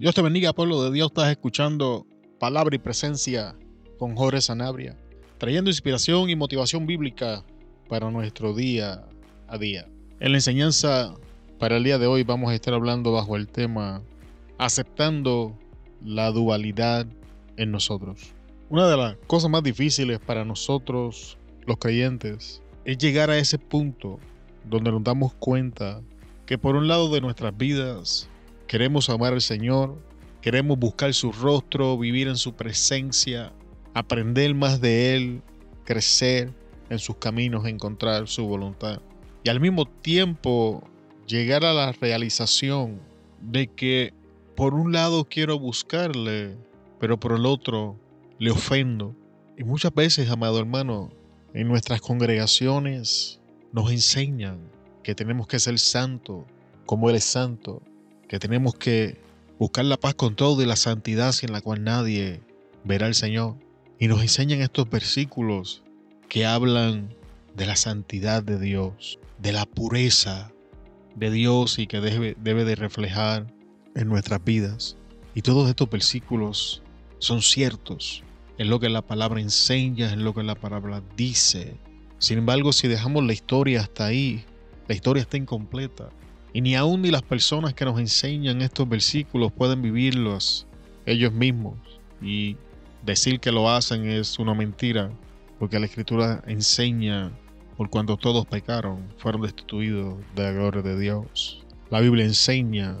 Dios te bendiga, pueblo de Dios. Estás escuchando Palabra y Presencia con Jorge Sanabria, trayendo inspiración y motivación bíblica para nuestro día a día. En la enseñanza para el día de hoy vamos a estar hablando bajo el tema aceptando la dualidad en nosotros. Una de las cosas más difíciles para nosotros, los creyentes, es llegar a ese punto donde nos damos cuenta que por un lado de nuestras vidas Queremos amar al Señor, queremos buscar su rostro, vivir en su presencia, aprender más de Él, crecer en sus caminos, encontrar su voluntad. Y al mismo tiempo llegar a la realización de que por un lado quiero buscarle, pero por el otro le ofendo. Y muchas veces, amado hermano, en nuestras congregaciones nos enseñan que tenemos que ser santos como Él es santo, que tenemos que buscar la paz con todo y la santidad sin la cual nadie verá al Señor. Y nos enseñan estos versículos que hablan de la santidad de Dios, de la pureza de Dios y que debe, debe de reflejar en nuestras vidas. Y todos estos versículos son ciertos, es lo que la palabra enseña, es lo que la palabra dice. Sin embargo, si dejamos la historia hasta ahí, la historia está incompleta. Y ni aún ni las personas que nos enseñan estos versículos pueden vivirlos ellos mismos. Y decir que lo hacen es una mentira, porque la escritura enseña, por cuando todos pecaron, fueron destituidos de la gloria de Dios. La Biblia enseña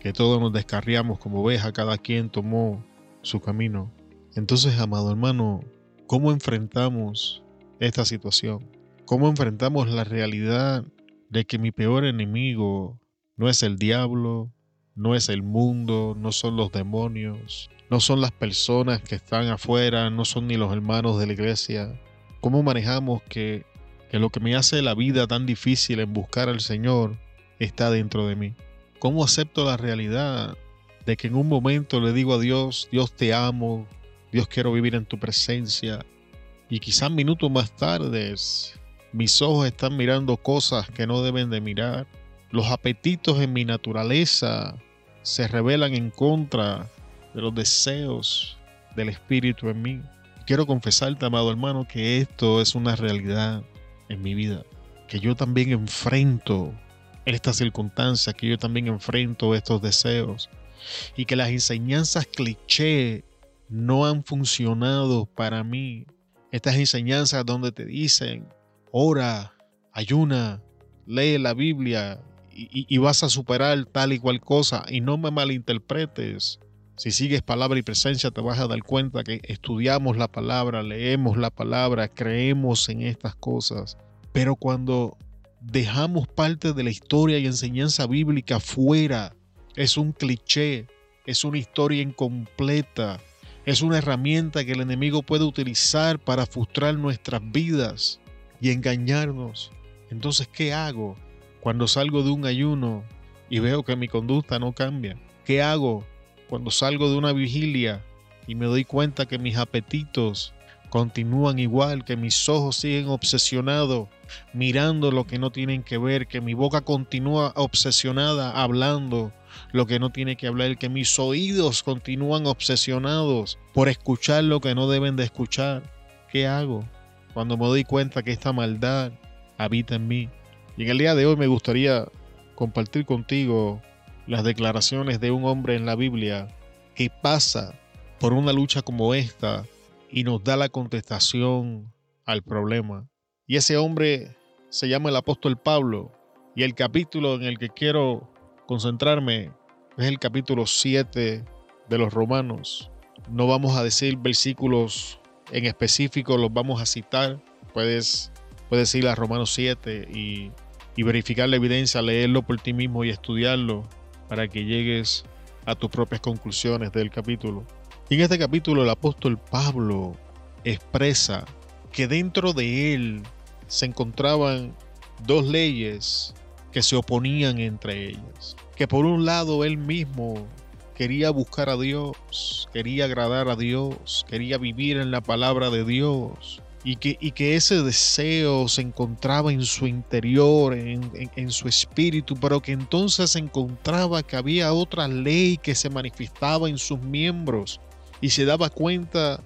que todos nos descarriamos como ovejas, cada quien tomó su camino. Entonces, amado hermano, ¿cómo enfrentamos esta situación? ¿Cómo enfrentamos la realidad de que mi peor enemigo no es el diablo, no es el mundo, no son los demonios, no son las personas que están afuera, no son ni los hermanos de la iglesia. ¿Cómo manejamos que, que lo que me hace la vida tan difícil en buscar al Señor está dentro de mí? ¿Cómo acepto la realidad de que en un momento le digo a Dios, Dios te amo, Dios quiero vivir en tu presencia, y quizás minutos más tarde mis ojos están mirando cosas que no deben de mirar. Los apetitos en mi naturaleza se revelan en contra de los deseos del Espíritu en mí. Quiero confesarte, amado hermano, que esto es una realidad en mi vida. Que yo también enfrento estas circunstancias, que yo también enfrento estos deseos. Y que las enseñanzas cliché no han funcionado para mí. Estas enseñanzas donde te dicen ora, ayuna, lee la Biblia y, vas a superar tal y cual cosa. Y no me malinterpretes. Si sigues palabra y presencia te vas a dar cuenta que estudiamos la palabra, leemos la palabra, creemos en estas cosas. Pero cuando dejamos parte de la historia y enseñanza bíblica fuera, es un cliché, es una historia incompleta, es una herramienta que el enemigo puede utilizar para frustrar nuestras vidas y engañarnos. Entonces, ¿qué hago cuando salgo de un ayuno y veo que mi conducta no cambia? ¿Qué hago cuando salgo de una vigilia y me doy cuenta que mis apetitos continúan igual, que mis ojos siguen obsesionados mirando lo que no tienen que ver, que mi boca continúa obsesionada hablando lo que no tiene que hablar, que mis oídos continúan obsesionados por escuchar lo que no deben de escuchar. ¿Qué hago? Cuando me doy cuenta que esta maldad habita en mí. Y en el día de hoy me gustaría compartir contigo las declaraciones de un hombre en la Biblia que pasa por una lucha como esta y nos da la contestación al problema. Y ese hombre se llama el apóstol Pablo y el capítulo en el que quiero concentrarme es el capítulo 7 de los Romanos. No vamos a decir versículos en específico los vamos a citar. Puedes, puedes ir a Romanos 7 y, y verificar la evidencia, leerlo por ti mismo y estudiarlo para que llegues a tus propias conclusiones del capítulo. Y en este capítulo el apóstol Pablo expresa que dentro de él se encontraban dos leyes que se oponían entre ellas. Que por un lado él mismo quería buscar a Dios, quería agradar a Dios, quería vivir en la palabra de Dios. y que, ese deseo se encontraba en su interior, en, en, su espíritu, pero que entonces encontraba que había otra ley que se manifestaba en sus miembros y se daba cuenta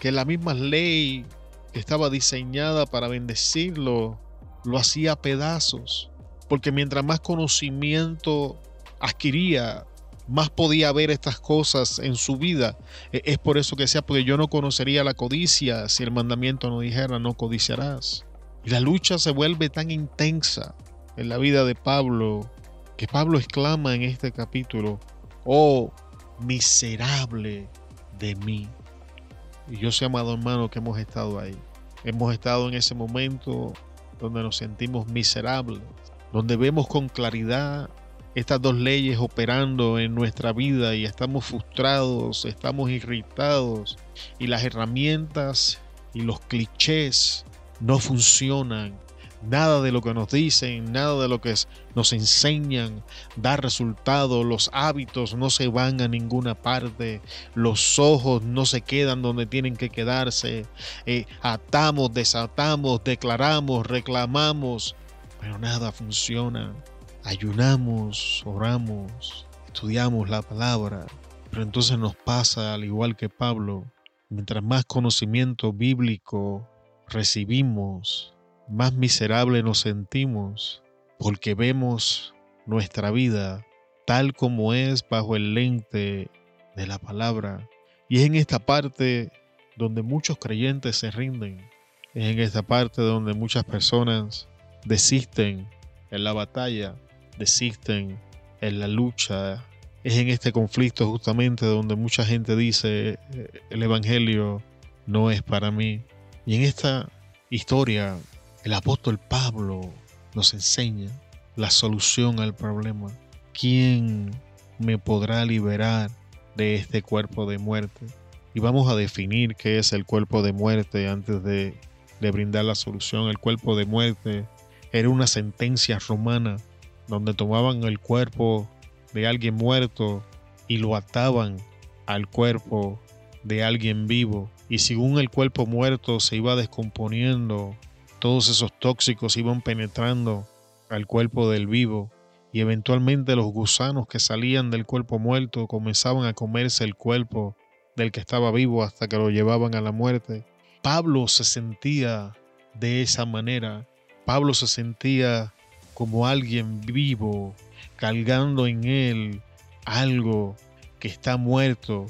que la misma ley que estaba diseñada para bendecirlo lo hacía a pedazos, porque mientras más conocimiento adquiría, más podía ver estas cosas en su vida. E, es por eso que sea, porque yo no conocería la codicia si el mandamiento no dijera no codiciarás. Y la lucha se vuelve tan intensa en la vida de Pablo que Pablo exclama en este capítulo, oh miserable de mí. Y yo sé, amado hermano, que hemos estado ahí. Hemos estado en ese momento donde nos sentimos miserables, donde vemos con claridad estas dos leyes operando en nuestra vida y estamos frustrados, estamos irritados y las herramientas y los clichés no funcionan. Nada de lo que nos dicen, nada de lo que nos enseñan da resultado. Los hábitos no se van a ninguna parte. Los ojos no se quedan donde tienen que quedarse. Eh, atamos, desatamos, declaramos, reclamamos, pero nada funciona ayunamos, oramos, estudiamos la palabra, pero entonces nos pasa al igual que Pablo, mientras más conocimiento bíblico recibimos, más miserable nos sentimos, porque vemos nuestra vida tal como es bajo el lente de la palabra. Y es en esta parte donde muchos creyentes se rinden. Es en esta parte donde muchas personas desisten en la batalla desisten en la lucha. Es en este conflicto justamente donde mucha gente dice eh, el Evangelio no es para mí. Y en esta historia el apóstol Pablo nos enseña la solución al problema. ¿Quién me podrá liberar de este cuerpo de muerte? Y vamos a definir qué es el cuerpo de muerte antes de, de brindar la solución. El cuerpo de muerte era una sentencia romana donde tomaban el cuerpo de alguien muerto y lo ataban al cuerpo de alguien vivo. Y según el cuerpo muerto se iba descomponiendo, todos esos tóxicos iban penetrando al cuerpo del vivo y eventualmente los gusanos que salían del cuerpo muerto comenzaban a comerse el cuerpo del que estaba vivo hasta que lo llevaban a la muerte. Pablo se sentía de esa manera. Pablo se sentía como alguien vivo, cargando en él algo que está muerto,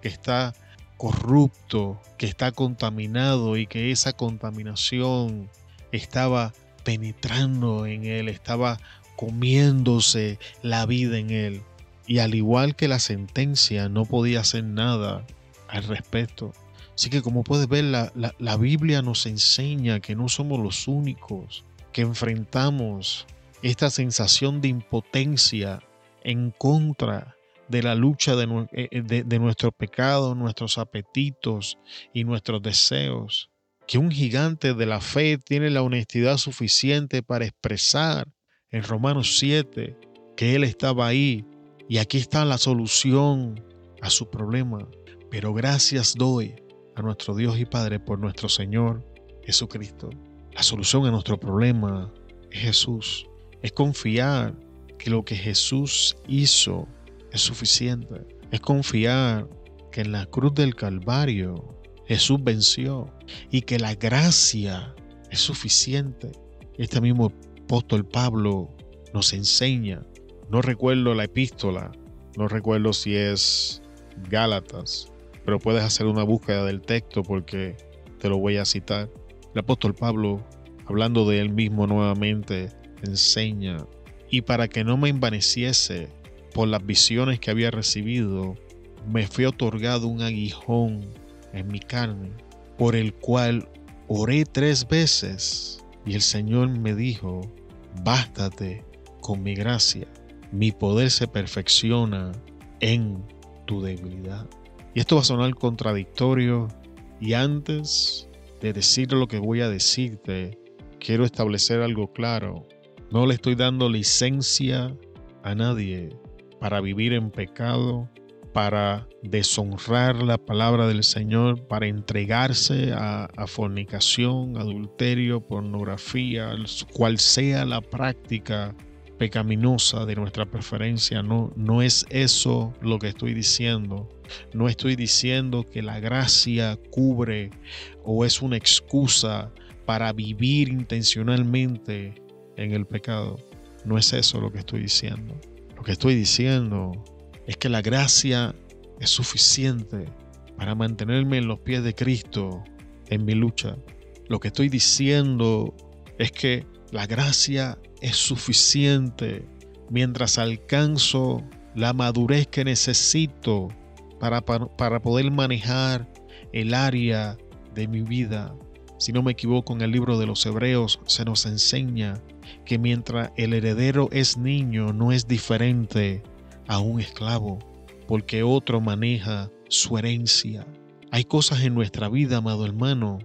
que está corrupto, que está contaminado y que esa contaminación estaba penetrando en él, estaba comiéndose la vida en él. Y al igual que la sentencia, no podía hacer nada al respecto. Así que como puedes ver, la, la Biblia nos enseña que no somos los únicos que enfrentamos esta sensación de impotencia en contra de la lucha eh, eh, de, nuestro pecado, nuestros apetitos y nuestros deseos. Que un gigante de la fe tiene la honestidad suficiente para expresar en Romanos 7 que Él estaba ahí y aquí está la solución a su problema. Pero gracias doy a nuestro Dios y Padre por nuestro Señor Jesucristo. La solución a nuestro problema es Jesús es confiar que lo que Jesús hizo es suficiente. Es confiar que en la cruz del Calvario Jesús venció y que la gracia es suficiente. Este mismo apóstol Pablo nos enseña. No recuerdo la epístola, no recuerdo si es Gálatas, pero puedes hacer una búsqueda del texto porque te lo voy a citar. El apóstol Pablo, hablando de él mismo nuevamente, enseña. Y para que no me envaneciese por las visiones que había recibido, me fue otorgado un aguijón en mi carne, por el cual oré tres veces y el Señor me dijo, bástate con mi gracia, mi poder se perfecciona en tu debilidad. Y esto va a sonar contradictorio y antes de decir lo que voy a decirte, quiero establecer algo claro. No le estoy dando licencia a nadie para vivir en pecado para deshonrar la palabra del Señor, para entregarse a, fornicación, adulterio, pornografía, cual sea la práctica pecaminosa de nuestra preferencia. No, no es eso lo que estoy diciendo. No estoy diciendo que la gracia cubre o es una excusa para vivir intencionalmente en el pecado. No es eso lo que estoy diciendo. Lo que estoy diciendo es que la gracia es suficiente para mantenerme en los pies de Cristo en mi lucha. Lo que estoy diciendo es que la gracia es suficiente mientras alcanzo la madurez que necesito para, poder manejar el área de mi vida. Si no me equivoco, en el libro de los Hebreos se nos enseña que mientras el heredero es niño no es diferente a un esclavo, porque otro maneja su herencia. Hay cosas en nuestra vida, amado hermano,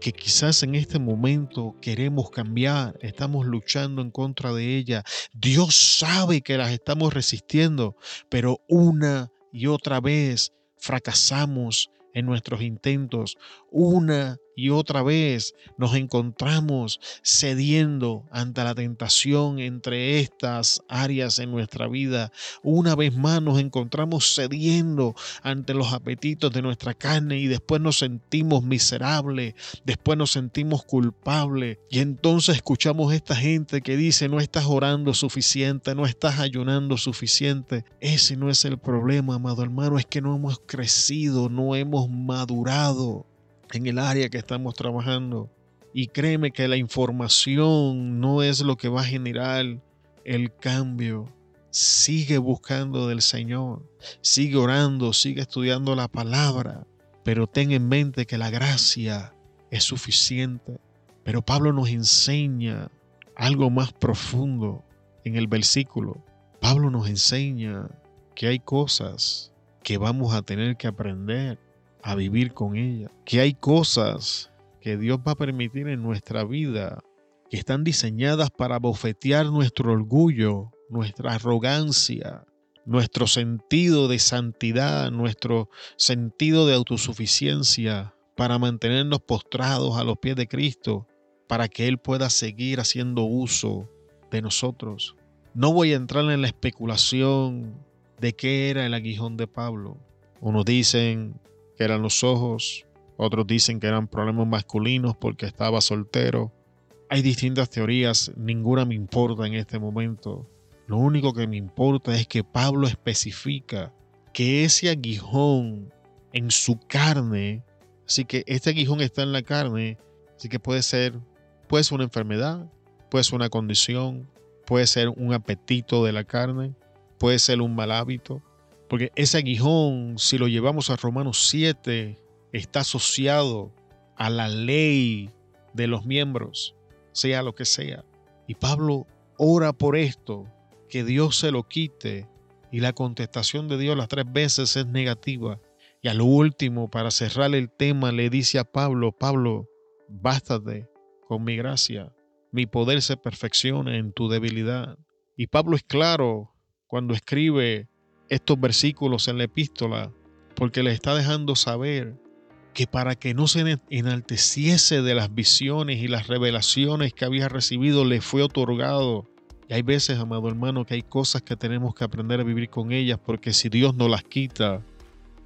que quizás en este momento queremos cambiar, estamos luchando en contra de ella. Dios sabe que las estamos resistiendo, pero una y otra vez fracasamos en nuestros intentos. Una y otra vez nos encontramos cediendo ante la tentación entre estas áreas en nuestra vida. Una vez más nos encontramos cediendo ante los apetitos de nuestra carne y después nos sentimos miserables, después nos sentimos culpables y entonces escuchamos esta gente que dice no estás orando suficiente, no estás ayunando suficiente. Ese no es el problema, amado hermano, es que no hemos crecido, no hemos madurado en el área que estamos trabajando. Y créeme que la información no es lo que va a generar el cambio. Sigue buscando del Señor, sigue orando, sigue estudiando la palabra, pero ten en mente que la gracia es suficiente. Pero Pablo nos enseña algo más profundo en el versículo. Pablo nos enseña que hay cosas que vamos a tener que aprender a vivir con ella. Que hay cosas que Dios va a permitir en nuestra vida que están diseñadas para bofetear nuestro orgullo, nuestra arrogancia, nuestro sentido de santidad, nuestro sentido de autosuficiencia, para mantenernos postrados a los pies de Cristo, para que Él pueda seguir haciendo uso de nosotros. No voy a entrar en la especulación de qué era el aguijón de Pablo. Unos dicen que eran los ojos, otros dicen que eran problemas masculinos porque estaba soltero. Hay distintas teorías, ninguna me importa en este momento. Lo único que me importa es que Pablo especifica que ese aguijón en su carne, así que este aguijón está en la carne, así que puede ser, puede una enfermedad, puede ser una condición, puede ser un apetito de la carne, puede ser un mal hábito, porque ese aguijón, si lo llevamos a Romanos 7, está asociado a la ley de los miembros, sea lo que sea. Y Pablo ora por esto, que Dios se lo quite. Y la contestación de Dios las tres veces es negativa. Y a lo último, para cerrar el tema, le dice a Pablo, Pablo, bástate con mi gracia. Mi poder se perfecciona en tu debilidad. Y Pablo es claro cuando escribe estos versículos en la epístola porque le está dejando saber que para que no se enalteciese de las visiones y las revelaciones que había recibido, le fue otorgado. Y hay veces, amado hermano, que hay cosas que tenemos que aprender a vivir con ellas, porque si Dios nos las quita,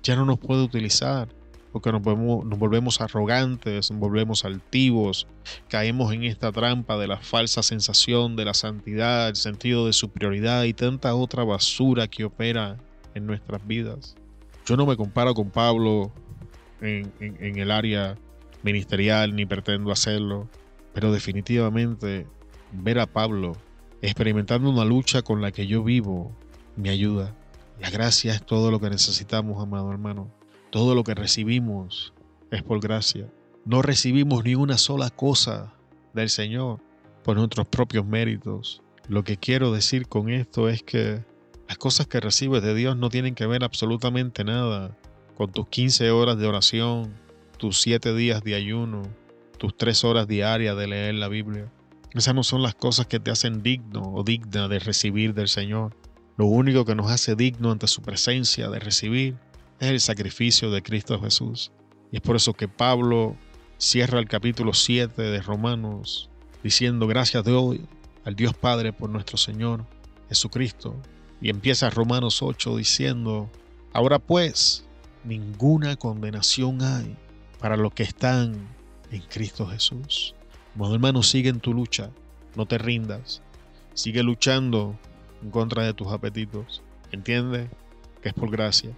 ya no nos puede utilizar, porque nos volvemos, arrogantes, nos volvemos altivos, caemos en esta trampa de la falsa sensación de la santidad, el sentido de superioridad y tanta otra basura que opera en nuestras vidas. Yo no me comparo con Pablo en, el área ministerial ni pretendo hacerlo, pero definitivamente ver a Pablo experimentando una lucha con la que yo vivo me ayuda. La gracia es todo lo que necesitamos, amado hermano. Todo lo que recibimos es por gracia. No recibimos ni una sola cosa del Señor por nuestros propios méritos. Lo que quiero decir con esto es que las cosas que recibes de Dios no tienen que ver absolutamente nada con tus 15 horas de oración, tus 7 días de ayuno, tus 3 horas diarias de leer la Biblia. Esas no son las cosas que te hacen digno o digna de recibir del Señor. Lo único que nos hace digno ante su presencia de recibir es el sacrificio de Cristo Jesús. Y es por eso que Pablo cierra el capítulo 7 de Romanos diciendo gracias de hoy al Dios Padre por nuestro Señor Jesucristo. Y empieza Romanos 8 diciendo, ahora pues, ninguna condenación hay para los que están en Cristo Jesús. Bueno, hermano, sigue en tu lucha, no te rindas, sigue luchando en contra de tus apetitos. Entiende que es por gracia.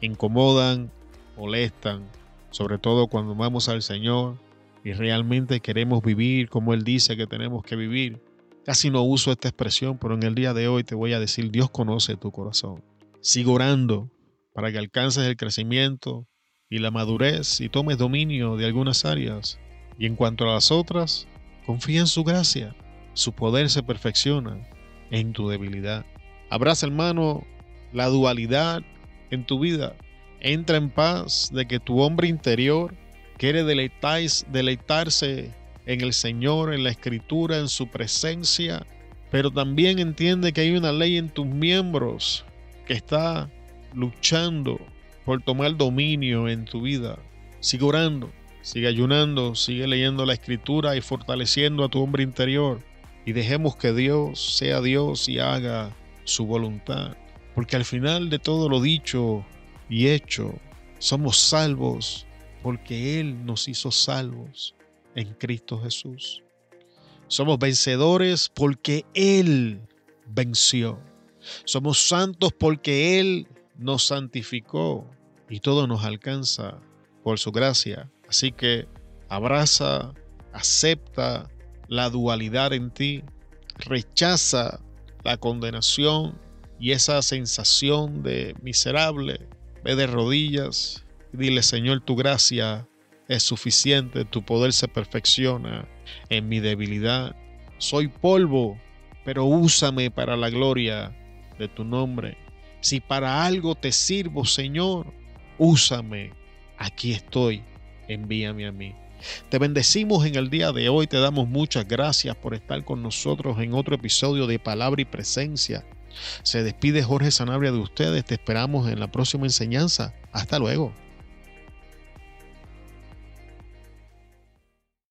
Incomodan, molestan, sobre todo cuando vamos al Señor y realmente queremos vivir como Él dice que tenemos que vivir. Casi no uso esta expresión, pero en el día de hoy te voy a decir, Dios conoce tu corazón. Sigo orando para que alcances el crecimiento y la madurez y tomes dominio de algunas áreas. Y en cuanto a las otras, confía en su gracia. Su poder se perfecciona en tu debilidad. Abraza, hermano, la dualidad en tu vida. Entra en paz de que tu hombre interior quiere deleitarse en el Señor, en la Escritura, en su presencia, pero también entiende que hay una ley en tus miembros que está luchando por tomar dominio en tu vida. Sigue orando, sigue ayunando, sigue leyendo la Escritura y fortaleciendo a tu hombre interior. Y dejemos que Dios sea Dios y haga su voluntad. Porque al final de todo lo dicho y hecho, somos salvos porque Él nos hizo salvos en Cristo Jesús. Somos vencedores porque Él venció. Somos santos porque Él nos santificó y todo nos alcanza por su gracia. Así que abraza, acepta la dualidad en ti, rechaza la condenación y esa sensación de miserable. Ve de rodillas y dile, Señor, tu gracia es suficiente, tu poder se perfecciona en mi debilidad. Soy polvo, pero úsame para la gloria de tu nombre. Si para algo te sirvo, Señor, úsame. Aquí estoy, envíame a mí. Te bendecimos en el día de hoy, te damos muchas gracias por estar con nosotros en otro episodio de Palabra y Presencia. Se despide Jorge Sanabria de ustedes, te esperamos en la próxima enseñanza. Hasta luego.